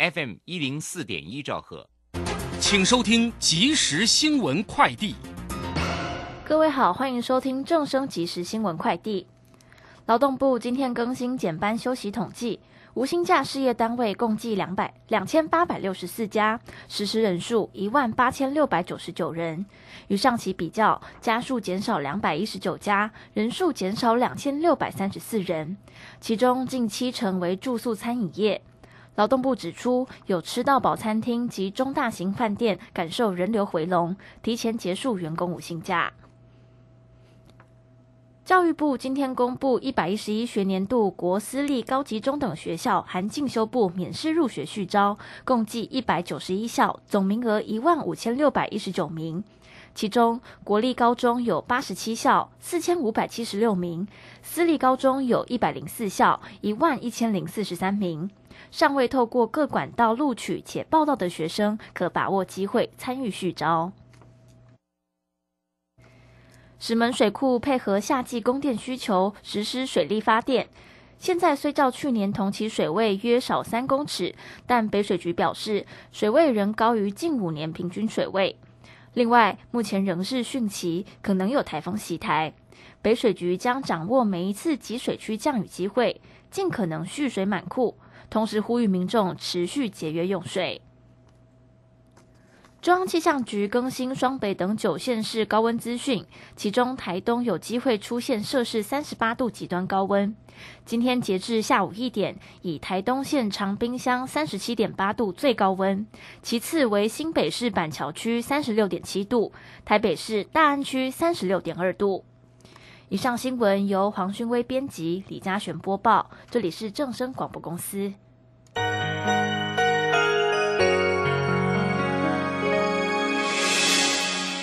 FM 一零四点一兆赫，请收听即时新闻快递。各位好，欢迎收听正声即时新闻快递。劳动部今天更新减班休息统计，无薪假事业单位共计两百两千八百六十四家，实施人数一万八千六百九十九人。与上期比较，家数减少两百一十九家，人数减少两千六百三十四人，其中近七成为住宿餐饮业。劳动部指出，有吃到饱餐厅及中大型饭店感受人流回笼，提前结束员工五薪假。教育部今天公布一百一十一学年度国私立高级中等学校含进修部免试入学续招，共计一百九十一校，总名额一万五千六百一十九名。其中，国立高中有八十七校，四千五百七十六名；私立高中有一百零四校，一万一千零四十三名。尚未透过各管道录取且报到的学生，可把握机会参与续招。石门水库配合夏季供电需求实施水力发电，现在虽较去年同期水位约少三公尺，但北水局表示水位仍高于近五年平均水位。另外，目前仍是汛期，可能有台风袭台，北水局将掌握每一次集水区降雨机会，尽可能蓄水满库，同时呼吁民众持续节约用水。中央气象局更新双北等九县市高温资讯，其中台东有机会出现摄氏三十八度极端高温。今天截至下午一点，以台东县长滨乡三十七点八度最高温，其次为新北市板桥区三十六点七度，台北市大安区三十六点二度。以上新闻由黄勋威编辑，李嘉璇播报，这里是正声广播公司。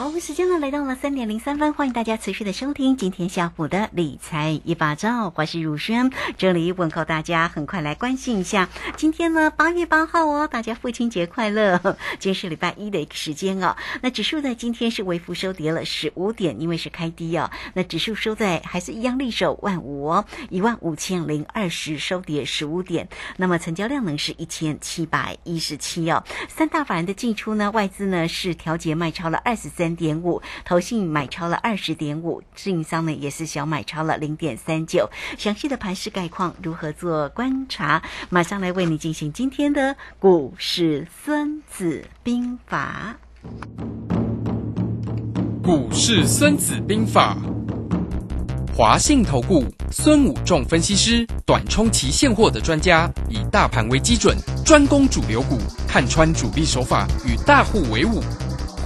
好，时间呢来到了三点零三分，欢迎大家持续的收听今天下午的理财一把照，我是如轩，这里问候大家，很快来关心一下，今天呢八月八号哦，大家父亲节快乐，今天是礼拜一的一个时间哦。那指数呢今天是微幅收跌了十五点，因为是开低哦。那指数收在还是一样立守万五哦，一万五千零二十，收跌十五点。那么成交量呢是一千七百一十七哦。三大法人的进出呢，外资呢是调节卖超了二十三。点五，投信买超了二十点五，自营商呢也是小买超了零点三九。详细的盘势概况如何做观察？马上来为你进行今天的股市孙子兵法。股市孙子兵法，华信投顾孙武仲分析师，短冲期现货的专家，以大盘为基准，专攻主流股，看穿主力手法，与大户为伍。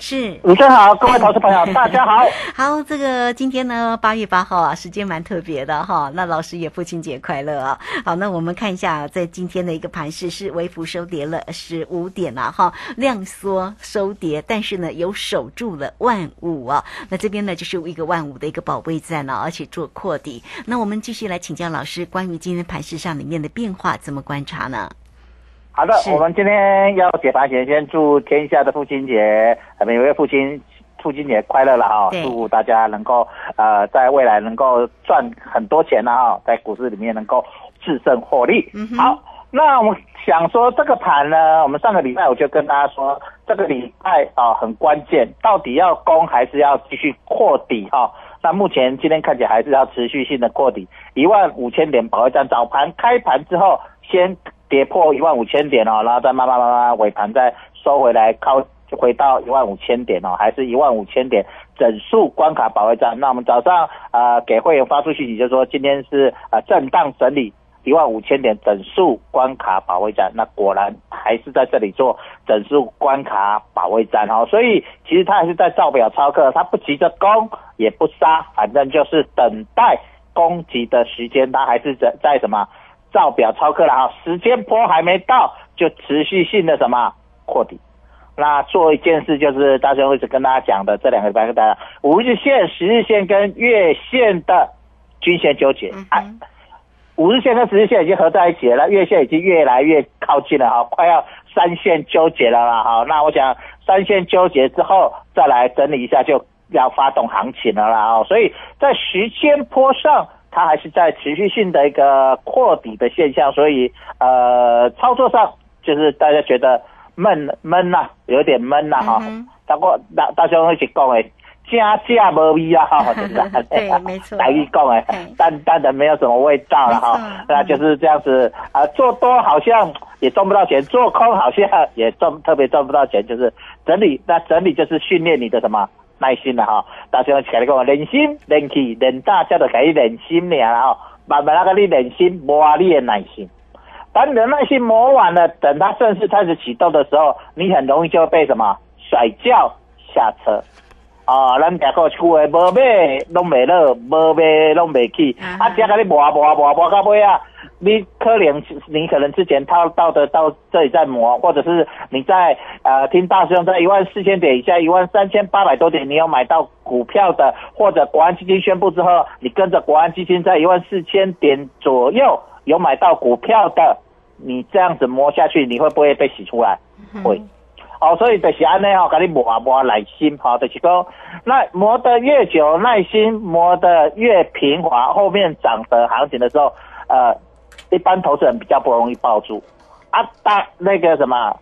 是。主持人好，各位投资朋友，大家好。好，这个今天呢，八月八号啊，时间蛮特别的哈。那老师也父亲节快乐啊。好，那我们看一下，在今天的一个盘势是微幅收跌了十五点啊，哈，量缩收跌，但是呢，有守住了万五啊。那这边呢，就是一个万五的一个保卫战了，而且做扩底。那我们继续来请教老师，关于今天盘势上里面的变化，怎么观察呢？好的，我们今天要解盘前，先祝天下的父亲节，每位父亲父亲节快乐了哈！祝大家能够呃，在未来能够赚很多钱了哈，在股市里面能够制胜获利。好，那我们想说这个盘呢，我们上个礼拜我就跟大家说，这个礼拜啊很关键，到底要攻还是要继续扩底哈？那目前今天看起来还是要持续性的扩底，一万五千点保卫战，早盘开盘之后先。跌破一万五千点哦，然后再慢慢慢慢尾盘再收回来，靠回到一万五千点哦，还是一万五千点整数关卡保卫战。那我们早上呃给会员发出讯息，就说今天是呃震荡整理一万五千点整数关卡保卫战。那果然还是在这里做整数关卡保卫战哦，所以其实他还是在照表操课，他不急着攻也不杀，反正就是等待攻击的时间，他还是在在什么？照表超课了哈，时间波还没到，就持续性的什么扩底。那做一件事就是大雄会直跟大家讲的，这两个拜跟大家，五日线、十日线跟月线的均线纠结。啊，五日线跟十日线已经合在一起了，月线已经越来越靠近了哈，快要三线纠结了啦哈。那我想三线纠结之后再来整理一下，就要发动行情了啦哦。所以在时间坡上。它还是在持续性的一个扩底的现象，所以呃，操作上就是大家觉得闷闷呐，有点闷呐哈。大过大大兄一起讲诶，加价无味啊哈？对，没错。来一讲诶，淡淡的没有什么味道了哈。那就是这样子啊，做多好像也赚不到钱，做空好像也赚特别赚不到钱，就是整理。那整理就是训练你的什么？耐心了哈，大家起来讲练心、练气、练大，叫做可以练心啦吼。慢慢那个你练心磨你的耐心，当你的耐心磨完了，等它正式开始启动的时候，你很容易就会被什么甩轿下车。哦，咱家个厝诶，无买拢袂落，无买拢袂起，啊，只甲你磨磨磨磨到尾啊！你可能你可能之前套到的到这里在磨，或者是你在呃听大师兄在一万四千点以下，一万三千八百多点，你有买到股票的，或者国安基金宣布之后，你跟着国安基金在一万四千点左右有买到股票的，你这样子磨下去，你会不会被洗出来？会。哦，所以就是安尼哦，给你磨啊磨耐心，好，就是讲，那磨得越久，耐心磨得越平滑，后面涨的行情的时候，呃。一般投资人比较不容易抱住啊，大那个什么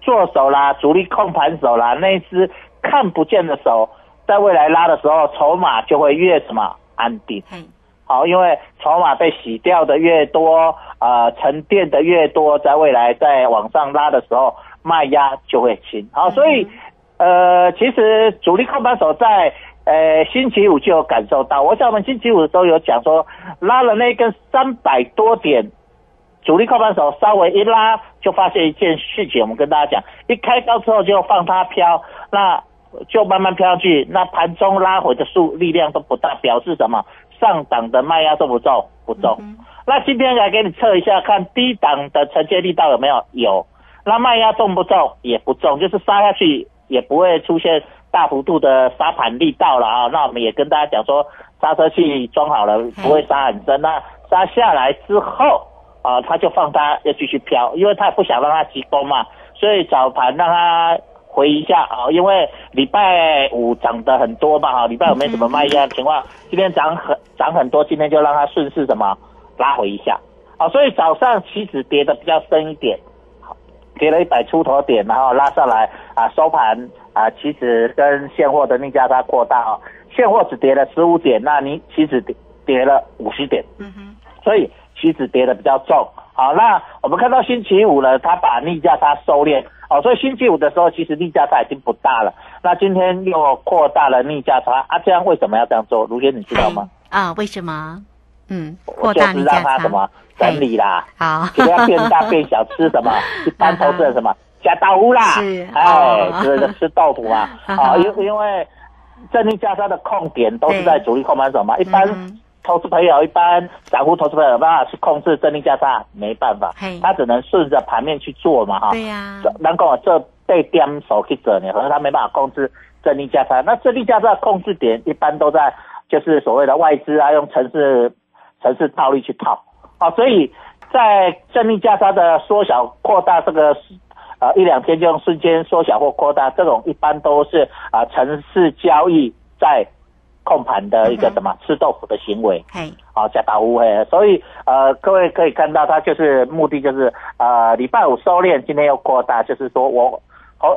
做手啦，主力控盘手啦，那只看不见的手，在未来拉的时候，筹码就会越什么安定。嗯，好，因为筹码被洗掉的越多，呃，沉淀的越多，在未来在往上拉的时候，卖压就会轻。好，所以呃，其实主力控盘手在。呃，星期五就有感受到，我想我们星期五的时候有讲说，拉了那根三百多点，主力靠盘手稍微一拉，就发现一件事情，我们跟大家讲，一开高之后就放它飘，那就慢慢飘去，那盘中拉回的数力量都不大，表示什么？上档的卖压重不重？不重。那今天来给你测一下，看低档的承接力道有没有？有。那卖压重不重？也不重，就是杀下去也不会出现。大幅度的杀盘力道了啊，那我们也跟大家讲说，刹车器装好了，不会刹很深。那刹下来之后啊，他就放它要继续飘，因为他不想让它急攻嘛，所以早盘让它回一下啊，因为礼拜五涨得很多嘛哈，礼拜五没什么卖压情况，今天涨很涨很多，今天就让它顺势什么拉回一下啊，所以早上期指跌的比较深一点，跌了一百出头点，然后拉上来啊，收盘。啊，期指跟现货的逆价差扩大啊，现货只跌了十五点，那你期指跌跌了五十点，嗯哼，所以期指跌的比较重。好，那我们看到星期五呢，它把逆价差收敛，哦，所以星期五的时候其实逆价差已经不大了。那今天又扩大了逆价差啊，这样为什么要这样做？卢轩你知道吗？啊，为什么？嗯，扩大逆价差什么？整理啦？好，不要变大变小，吃什么？一般投资人什么？加豆腐啦，是哎哦，这个吃豆腐啊，啊，因因为正力加沙的控点都是在主力控盘手嘛，一般嗯。投资朋友、一般散户投资朋友有办法去控制正力加沙，没办法，他只能顺着盘面去做嘛，哈。对呀，这能够这被点手去整呢，可是他没办法控制正力价差。那正力价差的控制点一般都在就是所谓的外资啊，用城市城市套利去套啊，所以在正力价差的缩小扩大这个。呃，一两天就用瞬间缩小或扩大，这种一般都是啊、城市交易在控盘的一个什么吃豆腐的行为。嘿，好加大乌黑，所以呃，各位可以看到，它就是目的就是呃，礼拜五收敛，今天又扩大，就是说我好、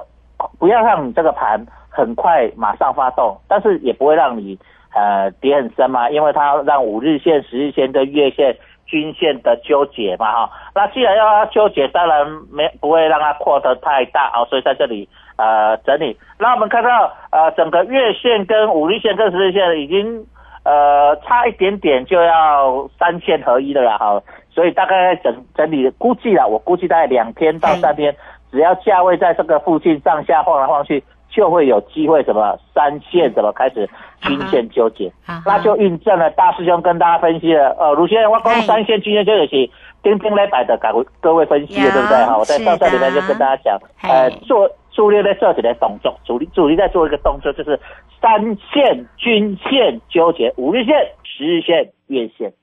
不要让你这个盘很快马上发动，但是也不会让你呃跌很深嘛，因为它让五日线、十日线跟月线。均线的纠结嘛，哈，那既然要它纠结，当然没不会让它扩得太大啊，所以在这里呃整理。那我们看到呃整个月线跟五日线跟十日线已经呃，差一点点就要三线合一了啦，哈，所以大概整整理估计啦，我估计大概两天到三天，只要价位在这个附近上下晃来晃去，就会有机会什么三线怎么开始均线纠结，啊那就印证了大师兄跟大家分析了，呃，卢先生，我讲三线均线纠结是丁丁来摆的，给各位分析的，对不对？哈，我在上上礼拜就跟大家讲，呃，做主力在做起来动作，主力主力在做一个动作，就是三线均线纠结，五日线、十日线、月线。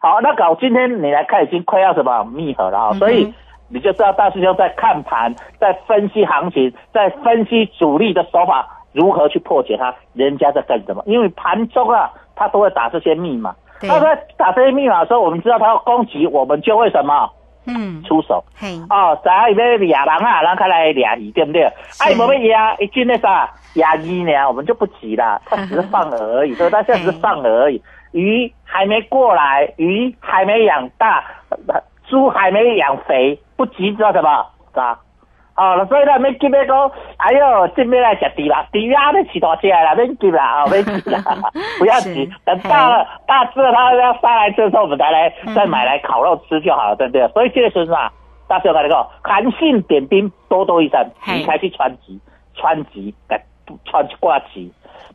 好，那搞今天你来看，已经快要什么密合了啊、嗯所以你就知道大师兄在看盘，在分析行情，在分析主力的手法如何去破解它，人家在干什么？因为盘中啊，他都会打这些密码。他在打这些密码的时候，我们知道他要攻击，我们就会什么嗯，出手。嘿，哦，知影伊要俩人啊，咱开来俩鱼，对不对？啊，伊无要压，一句那啥压鱼呢，我们就不急了，他只是放饵而已，对不对？他现在只是放饵而已，鱼还没过来，鱼还没养大，呃猪还没养肥，不急，知道什么？是吧？哦，所以咱免急要讲，哎呦，这边来食猪啦，猪啊，你饲大只的啦，免急啦，哦，免急啦，不要急，等大了大只了，它要杀来吃的时候，我们再来再买来烤肉吃就好了，对不对？所以这个时候啊，大师我跟你讲，韩信点兵，多多益善，嘿你开始川籍，川籍来川挂旗，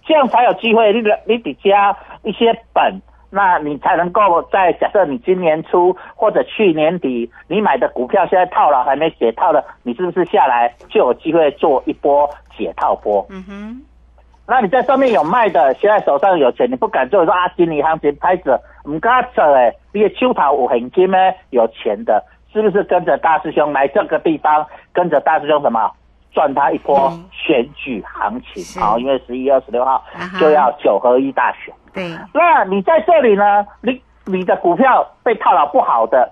这样才有机会，你的你得加一些本。那你才能够在假设你今年初或者去年底你买的股票现在套牢还没解套的，你是不是下来就有机会做一波解套波？嗯哼，那你在上面有卖的，现在手上有钱，你不敢做，说啊，今年行情拍着，唔敢做诶，你的手头有现金咩，有钱的，是不是跟着大师兄来这个地方，跟着大师兄什么赚他一波嗯选举行情是好，因为十一月二十六号就要九合一大选。对，那你在这里呢？你你的股票被套牢不好的，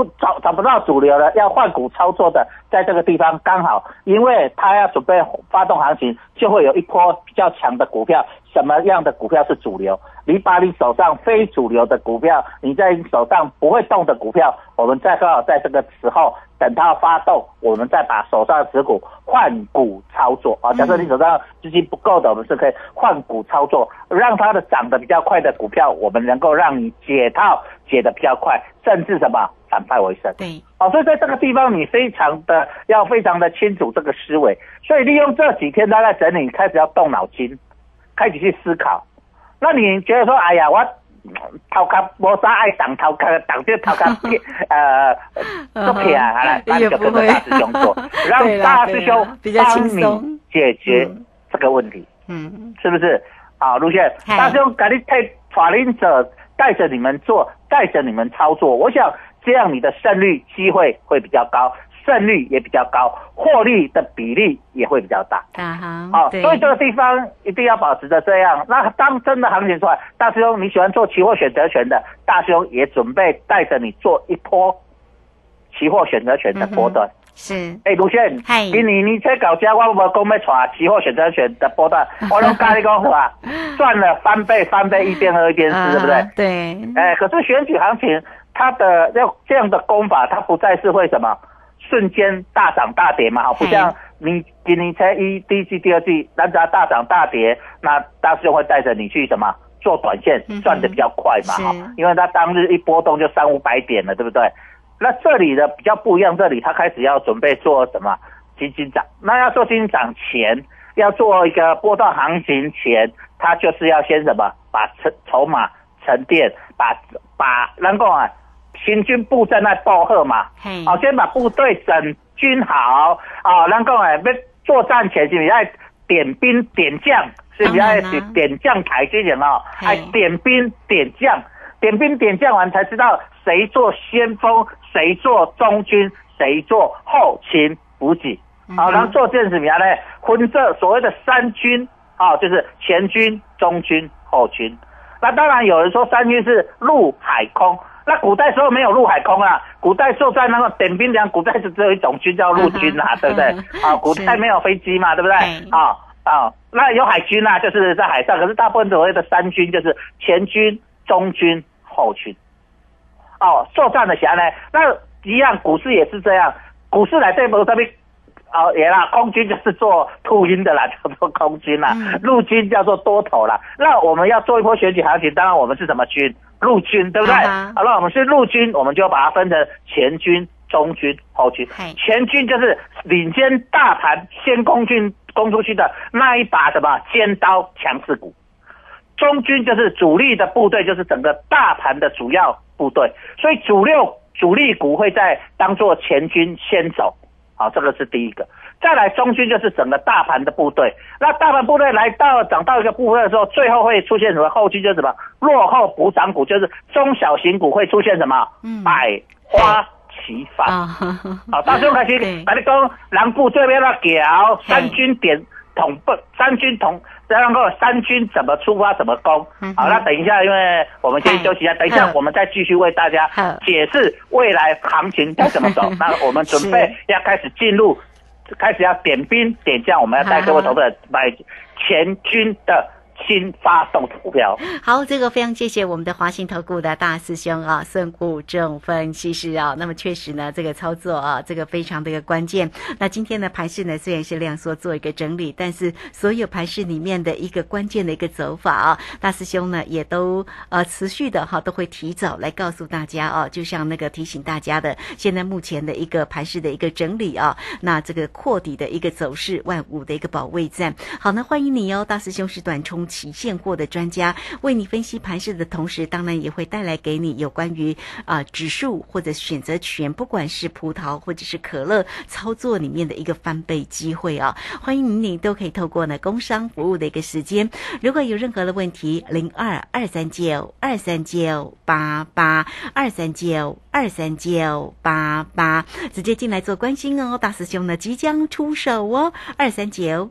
不找找不到主流的，要换股操作的，在这个地方刚好，因为他要准备发动行情，就会有一波比较强的股票。什么样的股票是主流？你把你手上非主流的股票，你在手上不会动的股票，我们再刚好在这个时候等它发动，我们再把手上的持股换股操作啊。假设你手上资金不够的，我们是可以换股操作，让它的涨得比较快的股票，我们能够让你解套解得比较快，甚至什么反败为胜。对，哦，所以在这个地方你非常的要非常的清楚这个思维，所以利用这几天大概整理，开始要动脑筋，开始去思考。那你觉得说，哎呀，我嗯头壳无啥爱挡头壳，挡这头壳 呃做起来，好了，那你就跟着大师兄做，让大师兄帮你解决嗯。这个问题。嗯，是不是？好，路线，大师兄赶紧带法令者带着你们做，带着你们操作，我想这样你的胜率机会会比较高，胜率也比较高，获利的比例也会比较大。啊哈，好、对所以这个地方一定要保持着这样。那当真的行情出来，大师兄你喜欢做期货选择权的，大师兄也准备带着你做一波期货选择权的波段。是，哎，卢迅，嗨今年你在搞价，我无讲要带期货选择权的波段，我拢跟你讲话，赚了翻倍，翻倍一边喝一边吃，对不对？啊对，哎，可是选举行情，它的要这样的功法，它不再是会什么瞬间大涨大跌嘛，哈，不像你今年才一第一季、第二季，那只要大涨大跌，那大师兄会带着你去什么做短线赚的比较快嘛，哈、是因为它当日一波动就三五百点了，对不对？那这里的比较不一样，这里他开始要准备做什么基金涨？那要做基金涨前，要做一个波段行情前，他就是要先什么？把筹筹码沉淀，把把能够啊行军布阵在报贺嘛，嘿，好、先把部队整军好啊，能够哎，要作战前是要点兵点将，是不是要当然啦。点点将台之前哦，嘿。哎点兵点将，点兵点将完才知道谁做先锋，谁做中军，谁做后勤补给。好、嗯然后做这件事情呢，分这所谓的三军，啊、就是前军、中军、后军。那当然有人说三军是陆海空，那古代时候没有陆海空啊，古代作战那个点兵粮，古代是只有一种军叫陆军啊，对不对？啊，古代没有飞机嘛，对不对？啊啊，那有海军啊，就是在海上，可是大部分所谓的三军就是前军、中军、后军。哦，作战的侠呢，那一样，股市也是这样，股市来对不这边。哦，也啦，空军就是做秃鹰的啦，叫 做空军啦嗯；陆军叫做多头啦。那我们要做一波选举行情，当然我们是什么军？陆军，对不对？好了，我们是陆军，我们就把它分成前军、中军、后军嘿。前军就是领先大盘先攻军攻出去的那一把什么尖刀强势股。中军就是主力的部队，就是整个大盘的主要部队，所以主六主力股会在当做前军先走，好，这个是第一个。再来中军就是整个大盘的部队，那大盘部队来到涨到一个部分的时候，最后会出现什么？后军就是什么？落后补涨股，就是中小型股会出现什么？嗯百花齐放。啊，好，到时候开始 对，把你讲南部这边要调三军点统不三军统，然后三军怎么出发怎么攻。好，那等一下，因为我们先休息一下，等一下我们再继续为大家解释未来行情该怎么走。那我们准备要开始进入，开始要点兵点将，我们要带各位投资者买全军的新发动股票。好，这个非常谢谢我们的华信投顾的大师兄啊，孙谷正分析师啊。那么确实呢，这个操作啊，这个非常的一个关键。那今天的盘势呢，虽然是量缩做一个整理，但是所有盘势里面的一个关键的一个走法啊，大师兄呢也都呃持续的哈、都会提早来告诉大家啊，就像那个提醒大家的，现在目前的一个盘势的一个整理啊，那这个扩底的一个走势，万五的一个保卫战。好，那欢迎你哦，大师兄是短冲期现货的专家，为你分析盘势的同时，当然也会带来给你有关于啊、指数或者选择权，不管是葡萄或者是可乐操作里面的一个翻倍机会啊。欢迎你都可以透过呢工商服务的一个时间，如果有任何的问题，零二二三九二三九八八二三九二三九八八，直接进来做关心哦。大师兄呢即将出手哦，二三九。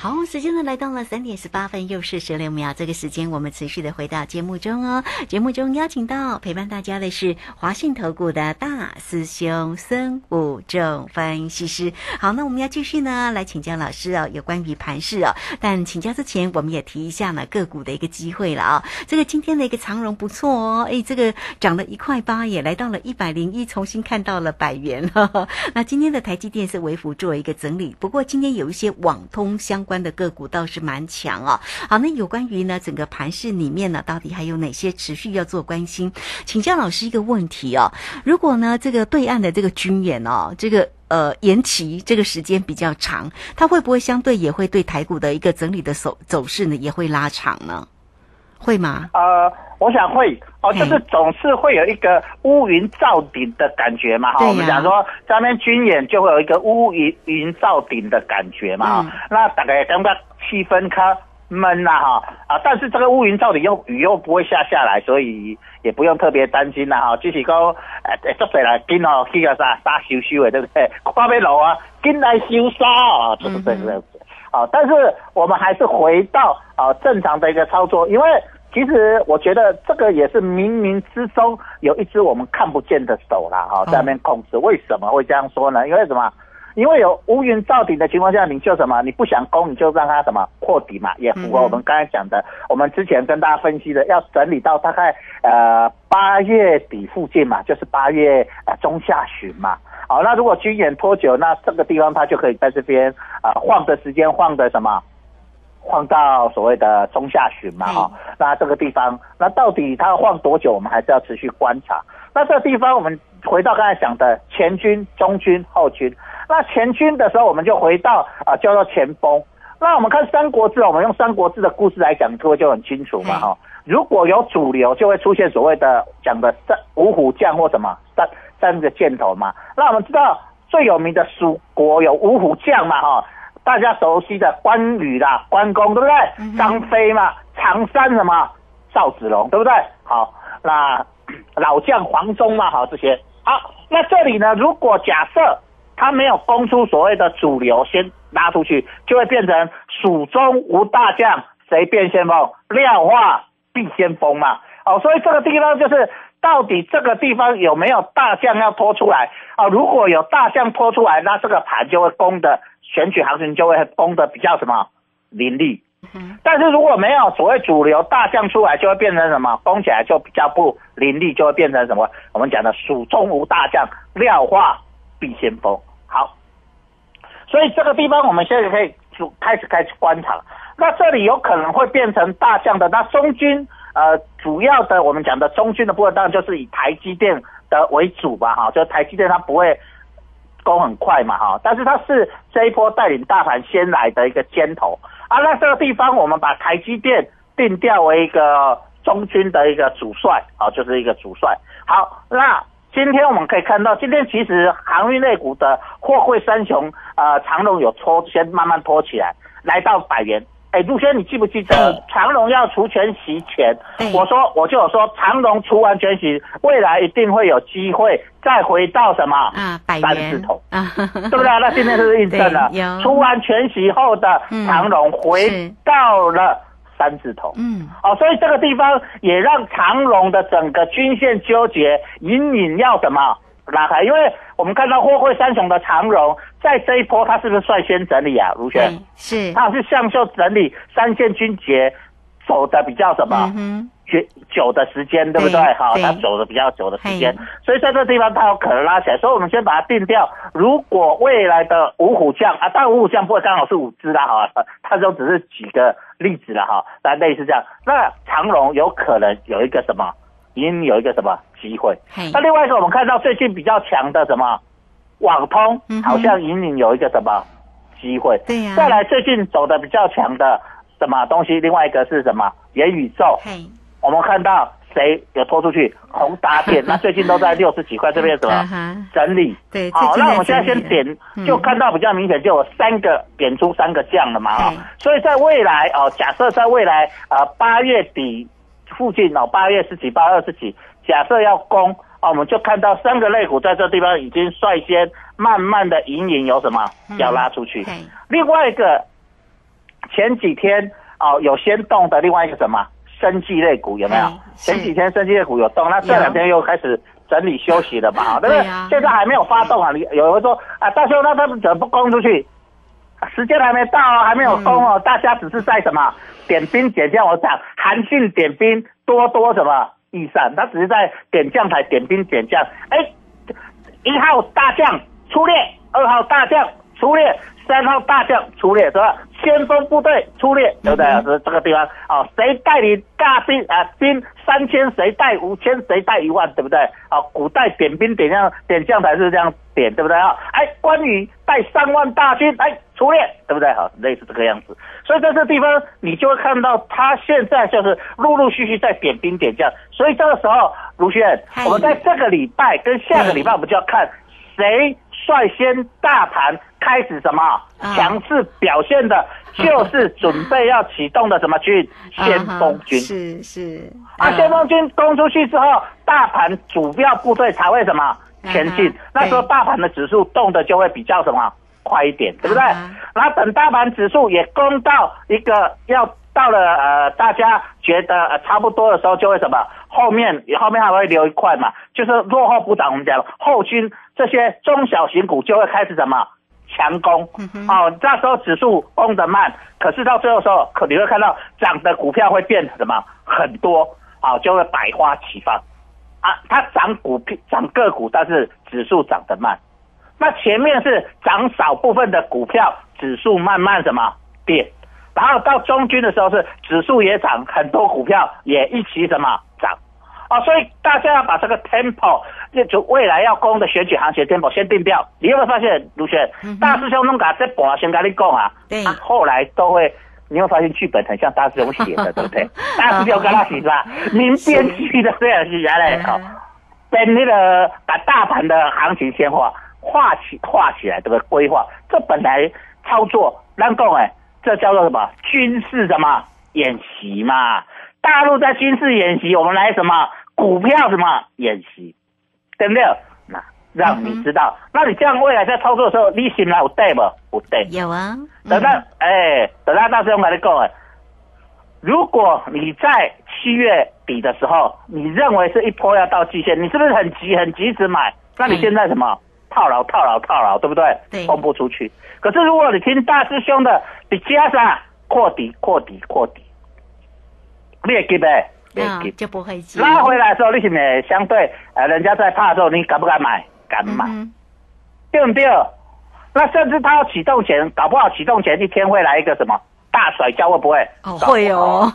好，时间呢来到了三点十八分，又是十六秒。这个时间我们持续的回到节目中哦。节目中邀请到陪伴大家的是华信投顾的大师兄孙武正分析师。好，那我们要继续呢来请教老师哦，有关于盘势哦。但请教之前，我们也提一下呢个股的一个机会了啊、这个今天的一个长荣不错哦，哎，这个涨了一块八，也来到了一百零一，重新看到了百元。呵呵那今天的台积电是微幅做一个整理，不过今天有一些网通相关的个股倒是蛮强哦。好，那有关于呢整个盘市里面呢，到底还有哪些持续要做关心？请教老师一个问题哦，如果呢这个对岸的这个军演哦，这个。呃，延期这个时间比较长，它会不会相对也会对台股的一个整理的走走势呢，也会拉长呢？会吗？呃，我想会哦，就是总是会有一个乌云罩顶的感觉嘛哈、我们讲说在那边军演就会有一个乌云云罩顶的感觉嘛、嗯那大概感觉气氛较闷呐哈啊，但是这个乌云罩顶又雨又不会下下来，所以也不用特别担心啦哈。只是讲诶，做起来紧哦，去个啥沙修修的，对不对？看要路啊，紧来修沙啊，就是这个样子。啊，但是我们还是回到啊正常的一个操作，因为其实我觉得这个也是冥冥之中有一只我们看不见的手啦哈，在那边控制。为什么会这样说呢？因为什么？因为有乌云罩顶的情况下，你就什么？你不想攻，你就让它什么破底嘛，也符合我们刚才讲的。我们之前跟大家分析的，要整理到大概呃八月底附近嘛，就是八月呃中下旬嘛。好，那如果军演拖久，那这个地方它就可以在这边啊晃的时间晃的什么，晃到所谓的中下旬嘛哈。那这个地方，那到底它晃多久，我们还是要持续观察。那这个地方，我们回到刚才讲的前军、中军、后军。那前军的时候，我们就回到啊叫做前锋。那我们看《三国志》，我们用《三国志》的故事来讲，各位就很清楚嘛哈。如果有主流，就会出现所谓的讲的三五虎将或什么三。三个箭头嘛，那我们知道最有名的蜀国有五虎将嘛哈，大家熟悉的关羽啦、关公对不对？张飞嘛，常山什么赵子龙对不对？好，那 老将黄忠嘛，好这些好。那这里呢，如果假设他没有攻出所谓的主流，先拉出去，就会变成蜀中无大将，谁变先锋？量化必先锋嘛。哦，所以这个地方就是。到底这个地方有没有大象要拖出来啊？如果有大象拖出来，那这个盘就会攻的选举行情就会攻的比较什么凌厉。但是如果没有所谓主流大象出来，就会变成什么？攻起来就比较不凌厉，就会变成什么？我们讲的蜀中无大将，廖化必先锋。好，所以这个地方我们现在可以就开始开始观察。那这里有可能会变成大象的，那中军。呃，主要的我们讲的中军的部分，当然就是以台积电的为主吧，哈，就台积电它不会都很快嘛，哈，但是它是这一波带领大盘先来的一个尖头啊。那这个地方我们把台积电定调为一个中军的一个主帅，啊，就是一个主帅。好，那今天我们可以看到，今天其实航运类股的货柜三雄，呃，长龙有抽，先慢慢拖起来，来到百元。哎，陆轩，你记不记得长荣要除权息前，我说我就有说长荣除完全息，未来一定会有机会再回到什么啊，三字头啊，对不对？那今天是印证了？除完全息后的长荣回到了三字头，嗯，哦，所以这个地方也让长荣的整个均线纠结隐隐要什么？拉开，因为我们看到货柜三雄的长荣在这一波，它是不是率先整理啊？卢轩是，它是向秀整理三线军节走的比较什么？嗯久久的时间，对不对？好，它走的比较久的时间，所以在这地方它有可能拉起来。所以我们先把它定掉。如果未来的五虎将啊，当然五虎将不会刚好是五只啦，哈，它就只是举个例子了哈。那类似这样，那长荣有可能有一个什么？已经有一个什么机会？那另外一个，我们看到最近比较强的什么网通，好像隐隐有一个什么机会。对呀。再来，最近走的比较强的什么东西？另外一个是什么元宇宙？我们看到谁有拖出去？宏达电，那最近都在六十几块这边什么 整理？对。好，那我们现在先点，就看到比较明显，就有三个点出三个降了嘛。哈。所以在未来哦，假设在未来呃八月底。附近哦，八月十几、八二十几，假设要攻哦，我们就看到三个肋骨在这地方已经率先慢慢的隐隐有什么要拉出去。另外一个前几天哦有先动的另外一个什么生技类股有没有？前几天生技类股有动，那这两天又开始整理休息了嘛？对不对？现在还没有发动啊！你有人说啊，大兄那他们怎么不攻出去？时间还没到哦，还没有封哦，大家只是在什么？点兵点将，我讲韩信点兵多多什么益善，他只是在点将台点兵点将。哎，一号大将出列，二号大将出列，三号大将出列，是吧？先锋部队出列，对不对？是这个地方哦。谁带领大兵啊？兵三千，谁带五千？谁带一万？对不对？哦，古代点兵点将点将才是这样点，对不对啊？哎，关羽带三万大军，哎，出列，对不对？好，类似这个样子。所以在这地方，你就会看到他现在就是陆陆续续在点兵点将。所以这个时候，卢轩，我们在这个礼拜跟下个礼拜，我们就要看谁率先大盘开始什么啊强势表现的，就是准备要启动的什么军？先锋军。是是啊，先锋军攻出去之后，大盘主要部队才会什么前进？那时候大盘的指数动的就会比较什么快一点，对不对？然后等大盘指数也攻到一个要到了呃，大家觉得呃差不多的时候，就会什么？后面后面还会留一块嘛，就是落后补涨。我们讲后军这些中小型股就会开始什么强攻。哦，那时候指数攻得慢，可是到最后的时候，可你会看到涨的股票会变什么很多，啊、就会百花齐放。啊，它涨股票涨个股，但是指数涨得慢。那前面是涨少部分的股票，指数慢慢什么跌，然后到中军的时候是指数也涨，很多股票也一起什么涨。哦，所以大家要把这个 tempo，就就未来要攻的选举行情 tempo 先定掉。你有没有发现，卢璇、大师兄弄把这波先跟你讲啊，对啊，后来都会。你会发现剧本很像大师兄写的，对不对？大师兄跟他写是吧？您编剧的这样是原来哦，等那个把大盘的行情先画画起画起来，这个规划，这本来操作，咱讲哎，这叫做什么？军事什么演习嘛？大陆在军事演习，我们来什么股票什么演习，对不对？那让你知道，那你这样未来在操作的时候，你心里有对不？有对。有啊，等到哎，等到大师兄跟你讲哎，如果你在七月底的时候，你认为是一波要到极限，你是不是很急很急着买？那你现在什么套牢套牢套牢，对不对？对冲不出去。可是如果你听大师兄的，你加上扩底扩底扩底，你也急呗，你。就不会急拉回来的时候，你是不是相对呃，人家在怕的时候，你敢不敢买？敢买。嗯对不对？那甚至他要启动前，搞不好启动前一天会来一个什么大甩跤，会不会？哦会哦，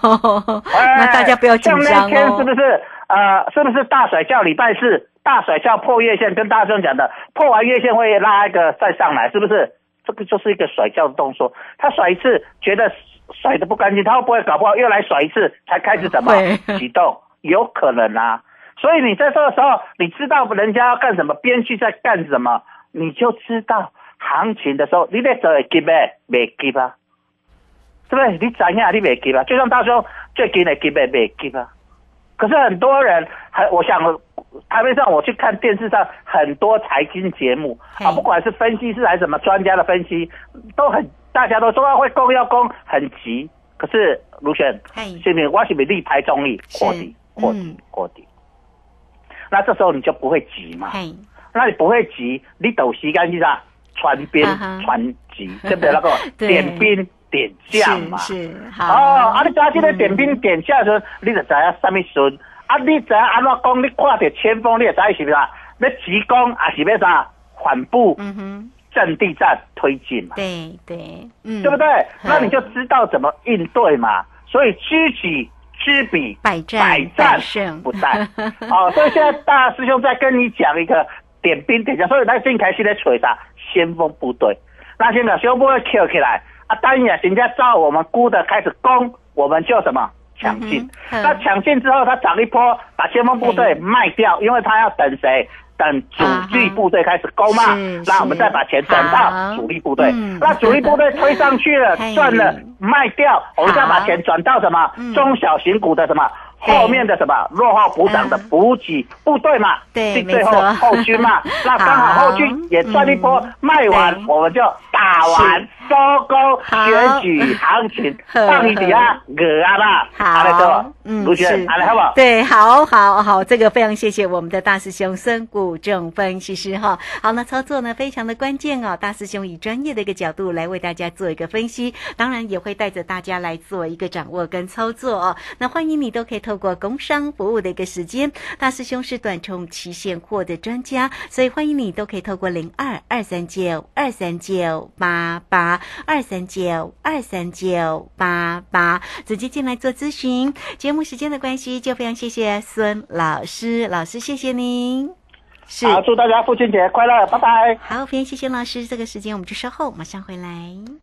哎 那大家不要紧像那张天是不哦。是呃，是不是大甩跤？礼拜四大甩跤破月线，跟大众讲的，破完月线会拉一个再上来，是不是？这个就是一个甩跤的动作。他甩一次，觉得甩的不干净，他会不会搞不好又来甩一次，才开始怎么会启动？有可能啊。所以你在这个时候，你知道人家要干什么，编剧在干什么，你就知道行情的时候，你得走会急呗，没急啊，对不对？你怎样你没急啊？就像大兄最近的急呗，没急啊。可是很多人还，我想台面上我去看电视上很多财经节目啊，不管是分析师还是什么专家的分析，都很大家都说要会攻要攻，很急。可是卢璇，嘿是不是我是不是力排众议，是扩底扩嗯底扩底？那这时候你就不会急嘛？那你不会急，你抖时间去啥？传兵传急，对不对？那个对点兵点将嘛。是好啊，你知影这个点兵点将的时候，你就知影什么顺。啊，你知影安怎讲？你看到前锋，你也知影是不是啊？要急攻，还是要啥？缓步嗯哼，阵地战推进嘛，对对，嗯，对不对？嗯那你就知道怎么应对嘛。所以知己知彼，百战百战胜不殆。哦，所以现在大师兄在跟你讲一个点兵点将，所以咱先开始在找啥先锋部队，那现在先锋部队 Q 起来啊，当然人家照我们估的开始攻，我们就什么抢进。那抢进之后，他涨一波，把先锋部队卖掉，因为他要等谁？等主力部队开始攻嘛那我们再把钱转到主力部队。嗯，那主力部队推上去了，赚了卖掉，我们再把钱转到什么？嗯。中小型股的什么？对后面的什么？落后补涨的嗯。补给部队嘛，对最最后后军嘛，那刚好好后军也赚一波嗯，卖完我们就打完是。收工选举行情，呵放你底啊鹅啊啦，好。对，嗯，卢好不好？对，好好好，这个非常谢谢我们的大师兄孙谷正分析师哈。好，那操作呢非常的关键哦，大师兄以专业的一个角度来为大家做一个分析，当然也会带着大家来做一个掌握跟操作哦。那欢迎你都可以透过工商服务的一个时间，大师兄是短冲期现货的专家，所以欢迎你都可以透过零二二三九二三九八八二三九二三九八八直接进来做咨询。节目时间的关系，就非常谢谢孙老师，老师谢谢您。是好，祝大家父亲节快乐，拜拜。好，非常谢谢老师，这个时间我们就稍后马上回来。